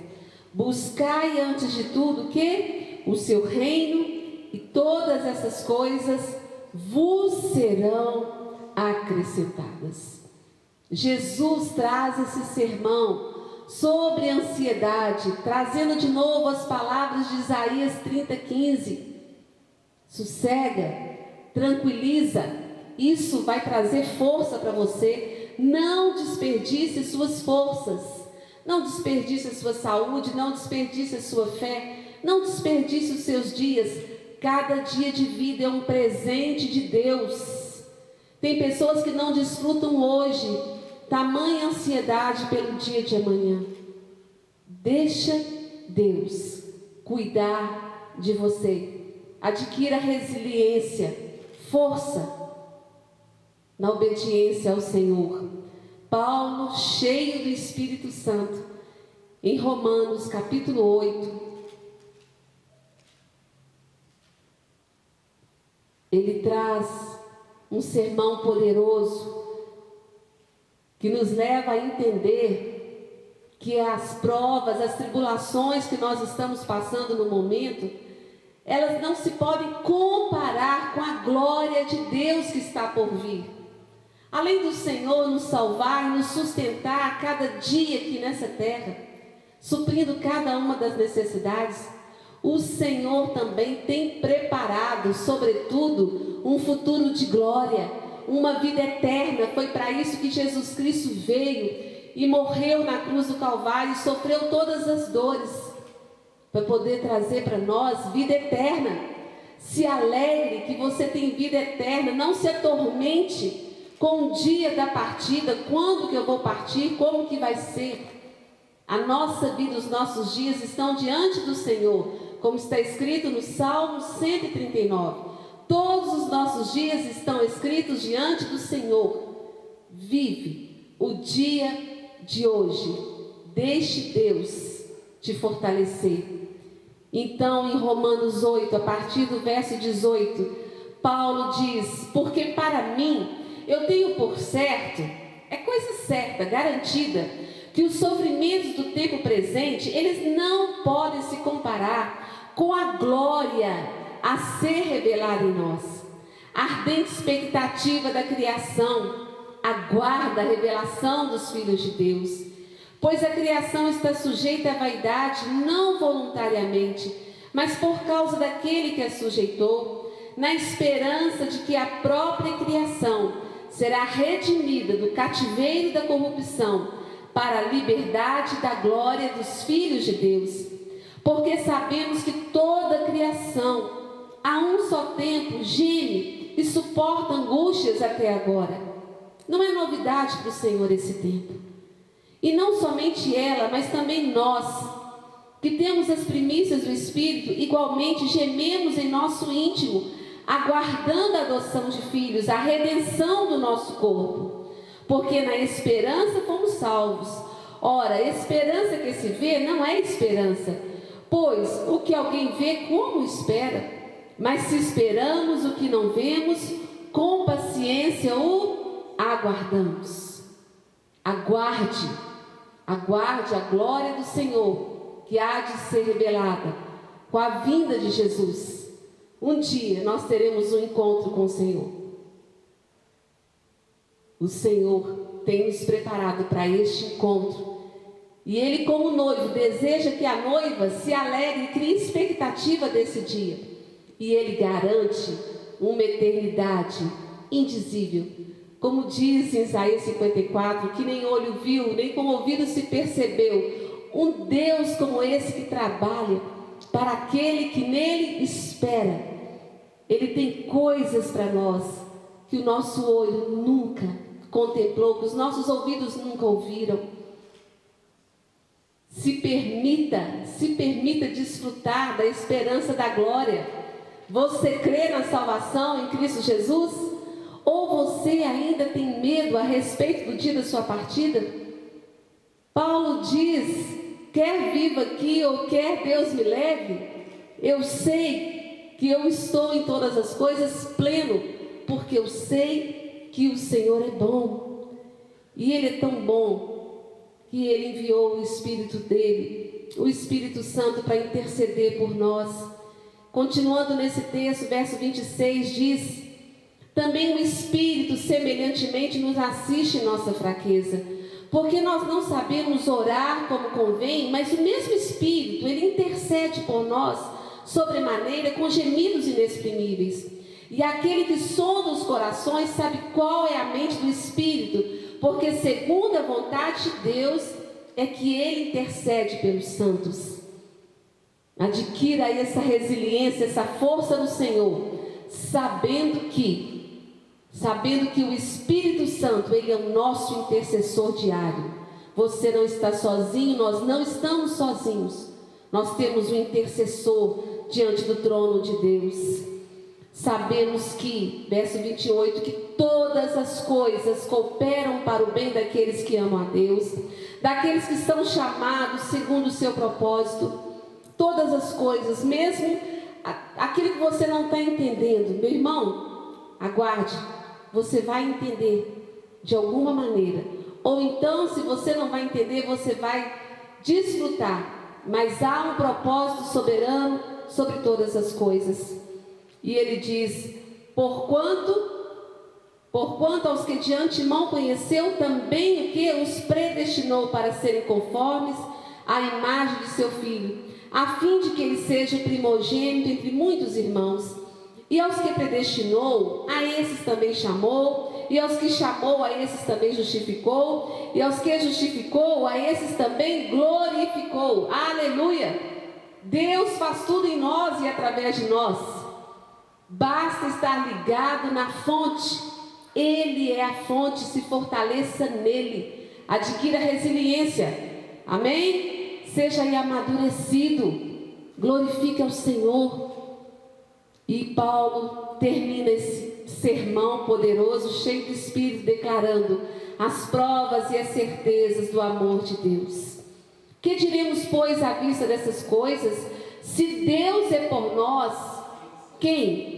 Buscai antes de tudo que o seu reino e todas essas coisas vos serão acrescentadas. Jesus traz esse sermão sobre ansiedade, trazendo de novo as palavras de Isaías 30:15. Sossega, tranquiliza. Isso vai trazer força para você. Não desperdice suas forças. Não desperdice a sua saúde, não desperdice a sua fé, não desperdice os seus dias. Cada dia de vida é um presente de Deus. Tem pessoas que não desfrutam hoje, tamanha ansiedade pelo dia de amanhã. Deixa Deus cuidar de você. Adquira resiliência, força na obediência ao Senhor. Paulo, cheio do Espírito Santo, em Romanos capítulo 8, ele traz um sermão poderoso que nos leva a entender que as provas, as tribulações que nós estamos passando no momento, elas não se podem comparar com a glória de Deus que está por vir. Além do Senhor nos salvar nos sustentar a cada dia aqui nessa terra, suprindo cada uma das necessidades, o Senhor também tem preparado, sobretudo, um futuro de glória, uma vida eterna. Foi para isso que Jesus Cristo veio e morreu na cruz do Calvário sofreu todas as dores, para poder trazer para nós vida eterna. Se alegre que você tem vida eterna, não se atormente com o dia da partida, quando que eu vou partir, como que vai ser. A nossa vida, os nossos dias estão diante do Senhor, como está escrito no Salmo 139. Todos os nossos dias estão escritos diante do Senhor. Vive o dia de hoje. Deixe Deus te fortalecer. Então, em Romanos 8, a partir do verso 18, Paulo diz: Porque para mim eu tenho por certo, é coisa certa, garantida, que os sofrimentos do tempo presente, eles não podem se comparar com a glória a ser revelada em nós. A ardente expectativa da criação aguarda a revelação dos filhos de Deus, pois a criação está sujeita à vaidade não voluntariamente, mas por causa daquele que a sujeitou, na esperança de que a própria criação será redimida do cativeiro da corrupção para a liberdade da glória dos filhos de Deus. Porque sabemos que toda a criação, a um só tempo, geme e suporta angústias até agora. Não é novidade para o Senhor esse tempo. E não somente ela, mas também nós, que temos as primícias do Espírito, igualmente gememos em nosso íntimo aguardando a adoção de filhos, a redenção do nosso corpo. Porque na esperança fomos salvos. Ora, esperança que se vê não é esperança, pois o que alguém vê, como espera? Mas se esperamos o que não vemos, com paciência o aguardamos. Aguarde, aguarde a glória do Senhor, que há de ser revelada com a vinda de Jesus. Um dia nós teremos um encontro com o Senhor. O Senhor tem nos preparado para este encontro. E Ele, como noivo, deseja que a noiva se alegre e crie expectativa desse dia. E Ele garante uma eternidade indizível. Como diz em Isaías 54, que nem olho viu, nem com ouvido se percebeu, um Deus como esse que trabalha para aquele que nele espera. Ele tem coisas para nós que o nosso olho nunca contemplou, que os nossos ouvidos nunca ouviram. Se permita, se permita desfrutar da esperança da glória. Você crê na salvação em Cristo Jesus? Ou você ainda tem medo a respeito do dia da sua partida? Paulo diz quer viva aqui ou quer Deus me leve, eu sei que eu estou em todas as coisas pleno, porque eu sei que o Senhor é bom. E Ele é tão bom que Ele enviou o Espírito dele, o Espírito Santo, para interceder por nós. Continuando nesse texto, verso 26 diz: Também o Espírito semelhantemente nos assiste em nossa fraqueza porque nós não sabemos orar como convém, mas o mesmo Espírito, ele intercede por nós sobremaneira com gemidos inexprimíveis. E aquele que sonda os corações sabe qual é a mente do Espírito, porque segundo a vontade de Deus é que ele intercede pelos santos. Adquira aí essa resiliência, essa força do Senhor, sabendo que sabendo que o Espírito Santo, ele é o nosso intercessor diário. Você não está sozinho, nós não estamos sozinhos. Nós temos um intercessor diante do trono de Deus. Sabemos que, verso 28, que todas as coisas cooperam para o bem daqueles que amam a Deus, daqueles que são chamados segundo o seu propósito. Todas as coisas, mesmo aquilo que você não está entendendo, meu irmão, aguarde, você vai entender de alguma maneira. Ou então, se você não vai entender, você vai desfrutar. Mas há um propósito soberano sobre todas as coisas. E ele diz: Porquanto Porquanto aos que de antemão conheceu, também o que os predestinou para serem conformes à imagem de seu filho, a fim de que ele seja primogênito entre muitos irmãos. E aos que predestinou, a esses também chamou, e aos que chamou, a esses também justificou, e aos que justificou, a esses também glorificou. Aleluia! Deus faz tudo em nós e através de nós. Basta estar ligado na fonte. Ele é a fonte, se fortaleça nele. Adquira resiliência. Amém? Seja aí amadurecido. Glorifique ao Senhor. E Paulo termina esse sermão poderoso, cheio de espírito, declarando as provas e as certezas do amor de Deus. Que diremos, pois, à vista dessas coisas? Se Deus é por nós, quem?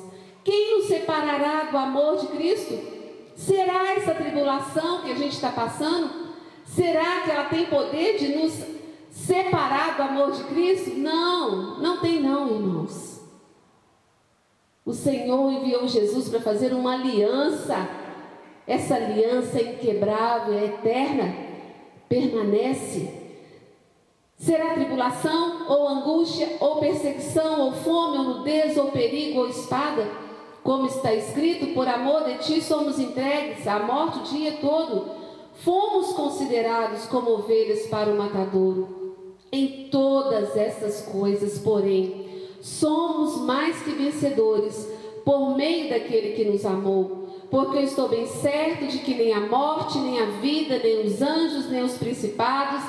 Quem nos separará do amor de Cristo? Será essa tribulação que a gente está passando? Será que ela tem poder de nos separar do amor de Cristo? Não, não tem não, irmãos. O Senhor enviou Jesus para fazer uma aliança. Essa aliança é inquebrável, é eterna, permanece. Será tribulação, ou angústia, ou perseguição, ou fome, ou nudez, ou perigo, ou espada? Como está escrito, por amor de ti somos entregues à morte o dia todo. Fomos considerados como ovelhas para o matadouro. Em todas essas coisas, porém, somos mais que vencedores por meio daquele que nos amou. Porque eu estou bem certo de que nem a morte, nem a vida, nem os anjos, nem os principados,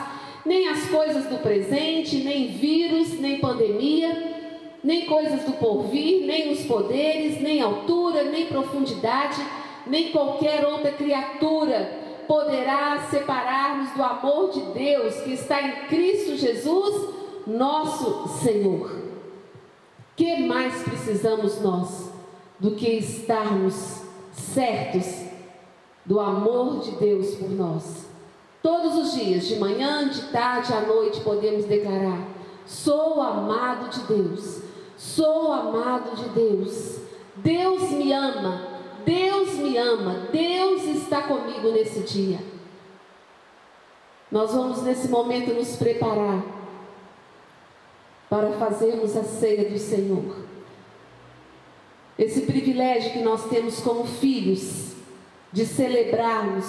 nem as coisas do presente, nem vírus, nem pandemia, nem coisas do porvir, nem os poderes, nem altura, nem profundidade, nem qualquer outra criatura poderá separar-nos do amor de Deus que está em Cristo Jesus, nosso Senhor. Que mais precisamos nós do que estarmos certos do amor de Deus por nós? Todos os dias, de manhã, de tarde, à noite, podemos declarar: Sou amado de Deus, sou amado de Deus. Deus me ama, Deus me ama, Deus está comigo nesse dia. Nós vamos nesse momento nos preparar para fazermos a ceia do Senhor. Esse privilégio que nós temos como filhos de celebrarmos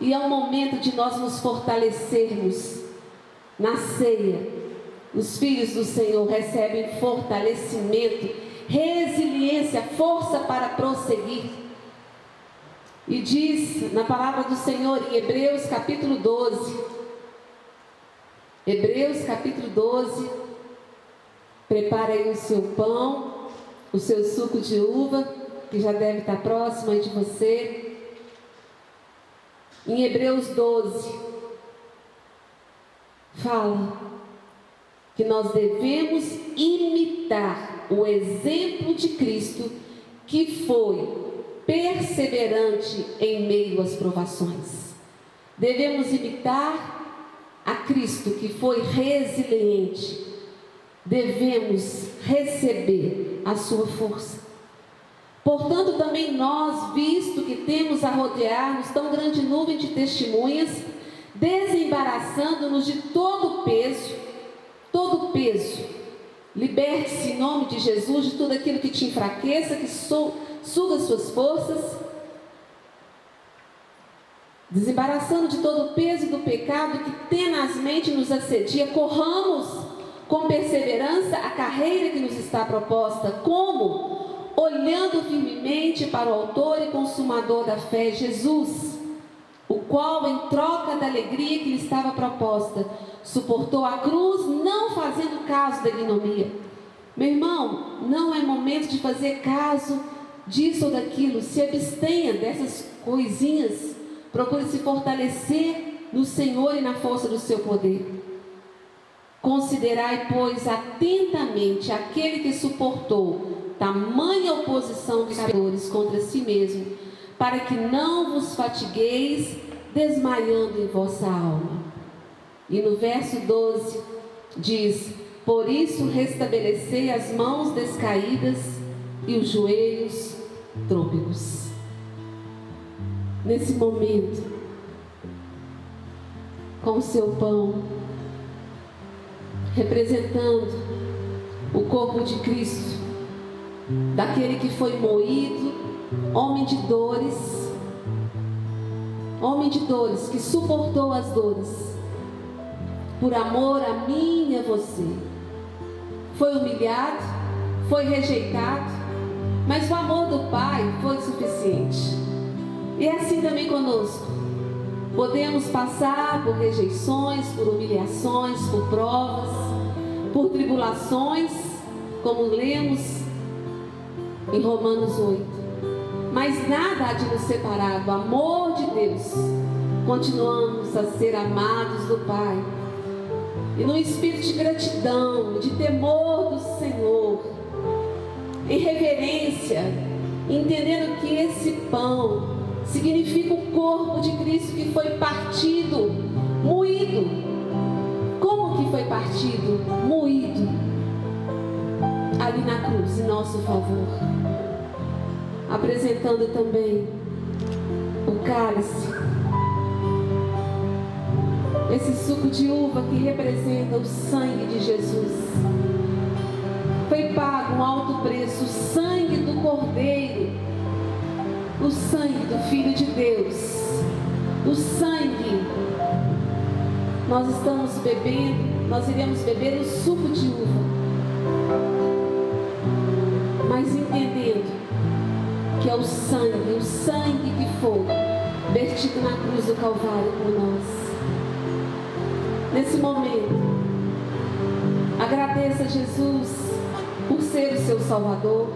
e é o momento de nós nos fortalecermos na ceia. Os filhos do Senhor recebem fortalecimento, resiliência, força para prosseguir. E diz na palavra do Senhor em Hebreus capítulo 12, Hebreus capítulo 12, Prepare aí o seu pão, o seu suco de uva, que já deve estar próximo aí de você. Em Hebreus 12, fala que nós devemos imitar o exemplo de Cristo, que foi perseverante em meio às provações. Devemos imitar a Cristo, que foi resiliente devemos receber a sua força. Portanto, também nós, visto que temos a rodear-nos tão grande nuvem de testemunhas, desembaraçando-nos de todo o peso, peso, liberte-se em nome de Jesus de tudo aquilo que te enfraqueça, que suga suas forças, desembaraçando de todo o peso do pecado que tenazmente nos assedia, corramos com perseverança a carreira que nos está proposta. Como? Olhando firmemente para o Autor e Consumador da fé, Jesus, o qual, em troca da alegria que lhe estava proposta, suportou a cruz, não fazendo caso da ignomia. Meu irmão, não é momento de fazer caso disso ou daquilo. Se abstenha dessas coisinhas Procure se fortalecer no Senhor e na força do seu poder. Considerai, pois, atentamente aquele que suportou tamanha oposição dos pecadores contra si mesmo, para que não vos fatigueis desmaiando em vossa alma. E no verso 12 diz: Por isso restabelecei as mãos descaídas e os joelhos trôpegos. Nesse momento, com o seu pão, representando o corpo de Cristo, daquele que foi moído, homem de dores, homem de dores, que suportou as dores, por amor a mim e a você. Foi humilhado, foi rejeitado, mas o amor do Pai foi suficiente. E é assim também conosco. Podemos passar por rejeições, por humilhações, por provas, por tribulações, como lemos em Romanos 8. Mas nada há de nos separar do amor de Deus. Continuamos a ser amados do Pai. E no espírito de gratidão, de temor do Senhor, em reverência, entendendo que esse pão significa o corpo de Cristo que foi partido, moído. Como que foi partido? Moído. Ali na cruz, em nosso favor. Apresentando também o cálice. Esse suco de uva que representa o sangue de Jesus. Foi pago um alto preço, o sangue do Cordeiro o sangue do Filho de Deus. O sangue. Nós estamos bebendo, nós iremos beber o suco de uva. Mas entendendo que é o sangue, o sangue que foi vertido na cruz do Calvário por nós. Nesse momento, agradeça a Jesus por ser o seu Salvador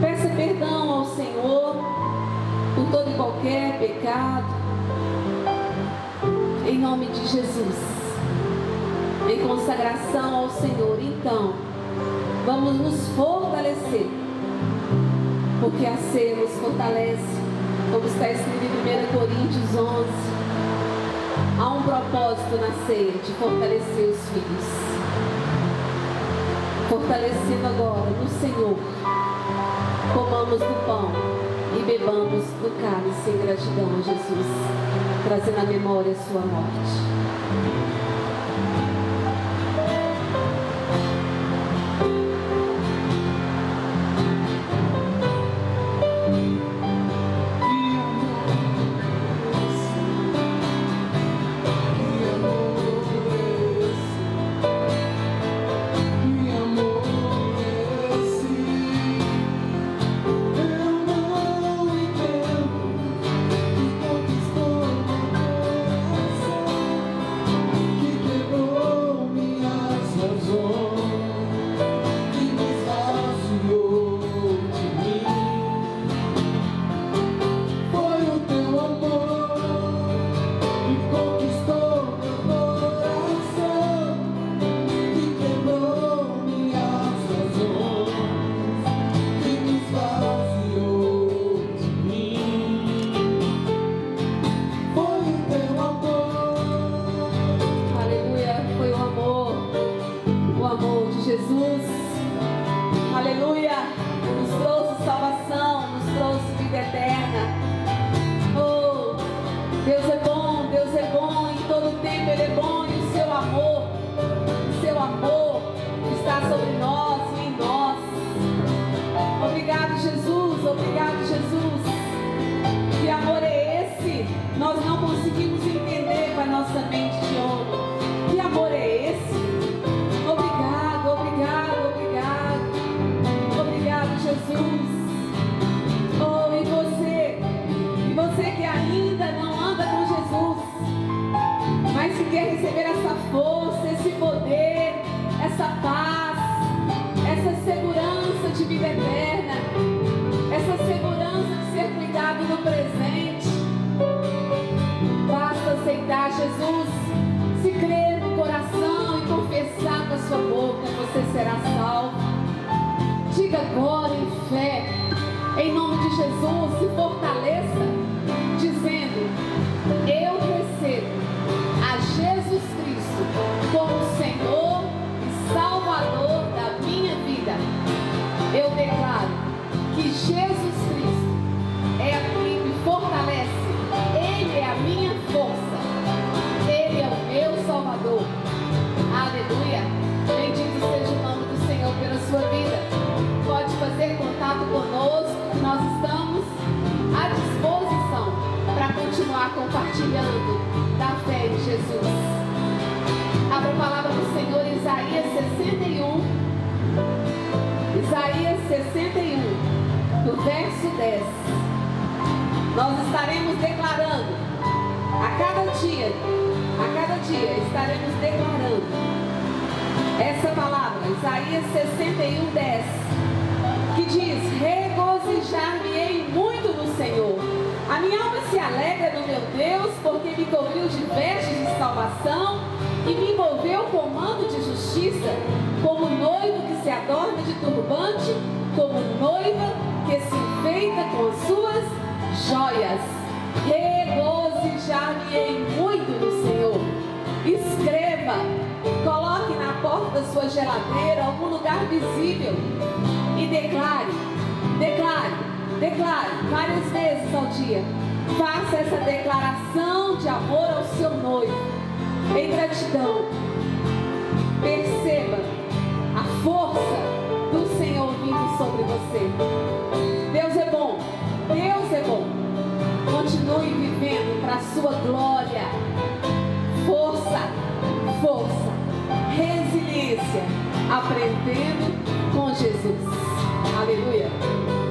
Peça perdão ao Senhor por todo e qualquer pecado. Em nome de Jesus. Em consagração ao Senhor. Então, vamos nos fortalecer. Porque a ceia nos fortalece. Como está escrito em 1 Coríntios 11. Há um propósito na ceia de fortalecer os filhos. Fortalecendo agora no Senhor comamos do pão e bebamos do cálice em gratidão a Jesus, trazendo à memória a sua morte. Cobriu de vestes de salvação e me envolveu com mando de justiça, como noivo que se adorna de turbante, como noiva que se enfeita com as suas joias. Regozijar-me-ei muito no Senhor. Escreva, coloque na porta da sua geladeira, algum lugar visível e declare, declare, declare várias vezes ao dia. Faça essa declaração de amor ao seu noivo, em gratidão. Perceba a força do Senhor vindo sobre você. Deus é bom, Deus é bom. Continue vivendo para a sua glória. Força, força, resiliência, aprendendo com Jesus. Aleluia.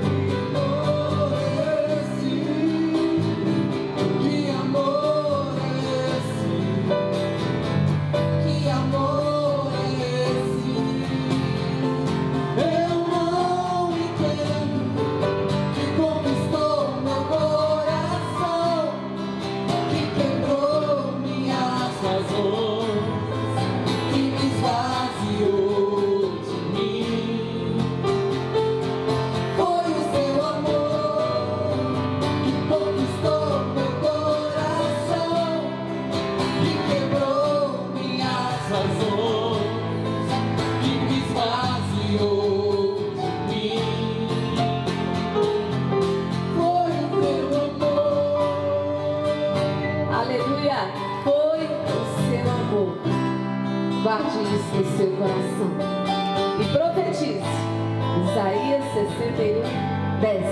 Isaías 61, 10.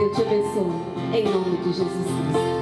Eu te abençoo. Em nome de Jesus Cristo.